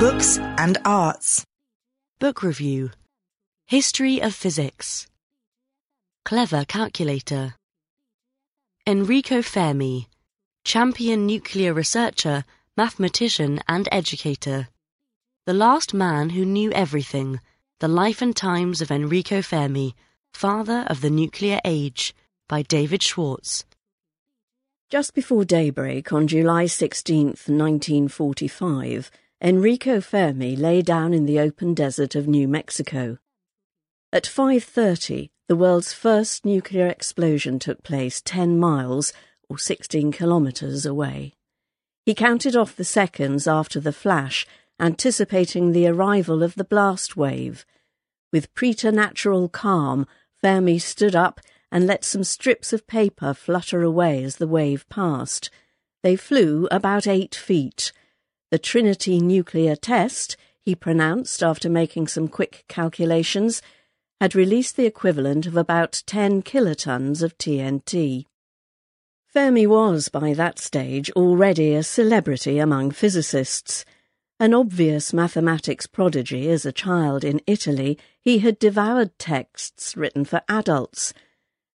Books and Arts. Book Review History of Physics Clever Calculator Enrico Fermi Champion nuclear researcher, mathematician and educator. The Last Man Who Knew Everything The Life and Times of Enrico Fermi, Father of the Nuclear Age by David Schwartz. Just before daybreak on July 16th, 1945, Enrico Fermi lay down in the open desert of New Mexico. At 5:30, the world's first nuclear explosion took place 10 miles or 16 kilometers away. He counted off the seconds after the flash, anticipating the arrival of the blast wave. With preternatural calm, Fermi stood up and let some strips of paper flutter away as the wave passed. They flew about eight feet. The Trinity nuclear test, he pronounced after making some quick calculations, had released the equivalent of about 10 kilotons of TNT. Fermi was, by that stage, already a celebrity among physicists. An obvious mathematics prodigy as a child in Italy, he had devoured texts written for adults.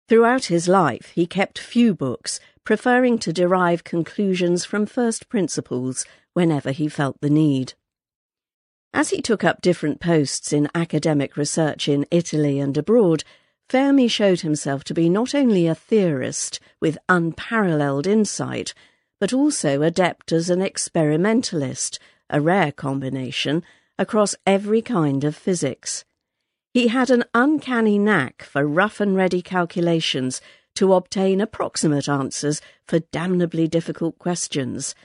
Throughout his life, he kept few books, preferring to derive conclusions from first principles whenever he felt the need. As he took up different posts in academic research in Italy and abroad, Fermi showed himself to be not only a theorist with unparalleled insight, but also adept as an experimentalist, a rare combination, across every kind of physics. He had an uncanny knack for rough and ready calculations to obtain approximate answers for damnably difficult questions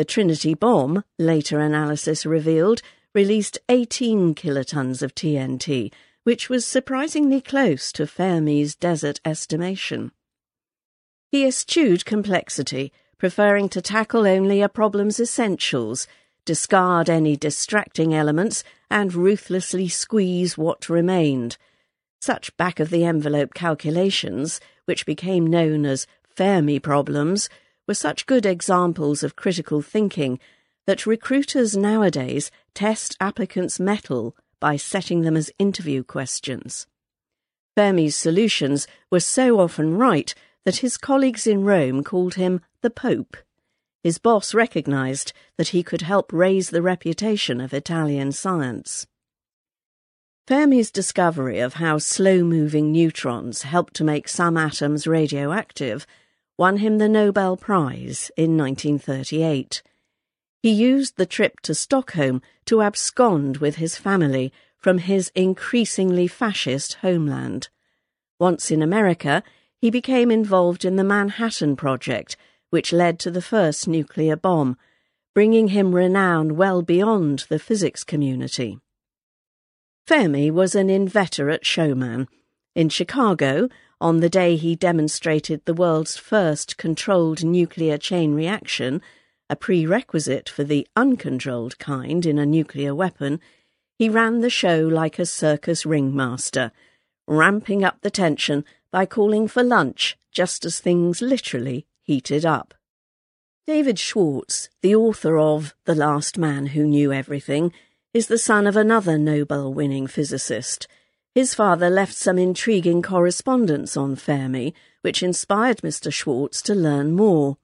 the Trinity bomb, later analysis revealed, released 18 kilotons of TNT, which was surprisingly close to Fermi's desert estimation. He eschewed complexity, preferring to tackle only a problem's essentials, discard any distracting elements, and ruthlessly squeeze what remained. Such back of the envelope calculations, which became known as Fermi problems, were such good examples of critical thinking that recruiters nowadays test applicants' mettle by setting them as interview questions. Fermi's solutions were so often right that his colleagues in Rome called him the Pope. His boss recognized that he could help raise the reputation of Italian science. Fermi's discovery of how slow moving neutrons help to make some atoms radioactive won him the Nobel Prize in 1938. He used the trip to Stockholm to abscond with his family from his increasingly fascist homeland. Once in America, he became involved in the Manhattan Project, which led to the first nuclear bomb, bringing him renown well beyond the physics community. Fermi was an inveterate showman. In Chicago, on the day he demonstrated the world's first controlled nuclear chain reaction, a prerequisite for the uncontrolled kind in a nuclear weapon, he ran the show like a circus ringmaster, ramping up the tension by calling for lunch just as things literally heated up. David Schwartz, the author of The Last Man Who Knew Everything, is the son of another Nobel winning physicist his father left some intriguing correspondence on Fermi, which inspired Mr. Schwartz to learn more.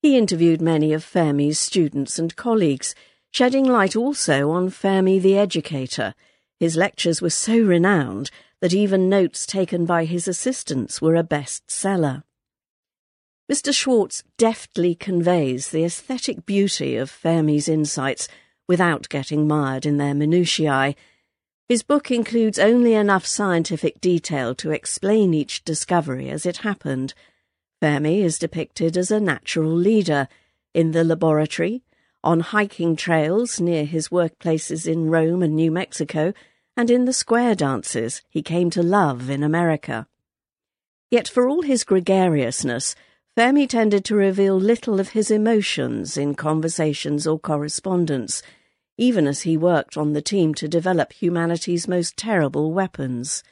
He interviewed many of Fermi's students and colleagues, shedding light also on Fermi the educator. His lectures were so renowned that even notes taken by his assistants were a bestseller. Mr. Schwartz deftly conveys the aesthetic beauty of Fermi's insights without getting mired in their minutiae his book includes only enough scientific detail to explain each discovery as it happened. Fermi is depicted as a natural leader in the laboratory, on hiking trails near his workplaces in Rome and New Mexico, and in the square dances he came to love in America. Yet for all his gregariousness, Fermi tended to reveal little of his emotions in conversations or correspondence even as he worked on the team to develop humanity's most terrible weapons.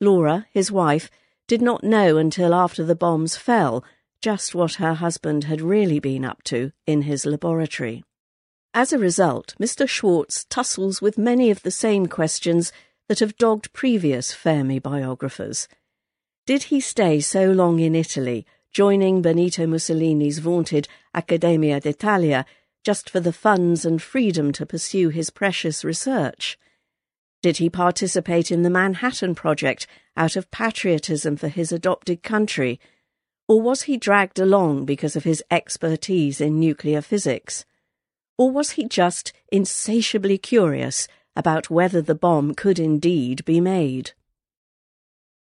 Laura, his wife, did not know until after the bombs fell just what her husband had really been up to in his laboratory. As a result, Mr. Schwartz tussles with many of the same questions that have dogged previous Fermi biographers. Did he stay so long in Italy, joining Benito Mussolini's vaunted Accademia d'Italia, just for the funds and freedom to pursue his precious research? Did he participate in the Manhattan Project out of patriotism for his adopted country? Or was he dragged along because of his expertise in nuclear physics? Or was he just insatiably curious about whether the bomb could indeed be made?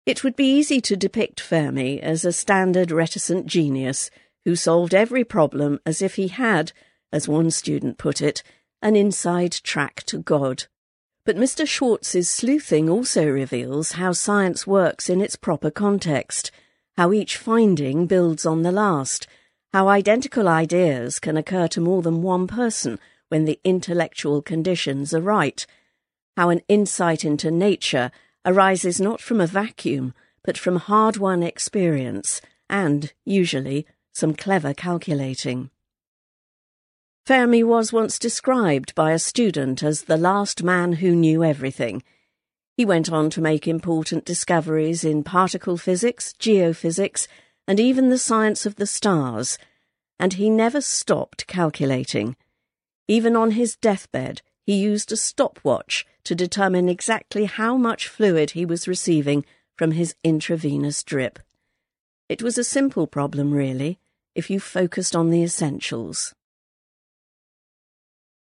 It would be easy to depict Fermi as a standard reticent genius who solved every problem as if he had, as one student put it, an inside track to God. But Mr. Schwartz's sleuthing also reveals how science works in its proper context – how each finding builds on the last, how identical ideas can occur to more than one person when the intellectual conditions are right, how an insight into nature arises not from a vacuum, but from hard won experience and, usually, some clever calculating. Fermi was once described by a student as the last man who knew everything. He went on to make important discoveries in particle physics, geophysics, and even the science of the stars, and he never stopped calculating. Even on his deathbed, he used a stopwatch to determine exactly how much fluid he was receiving from his intravenous drip. It was a simple problem, really, if you focused on the essentials.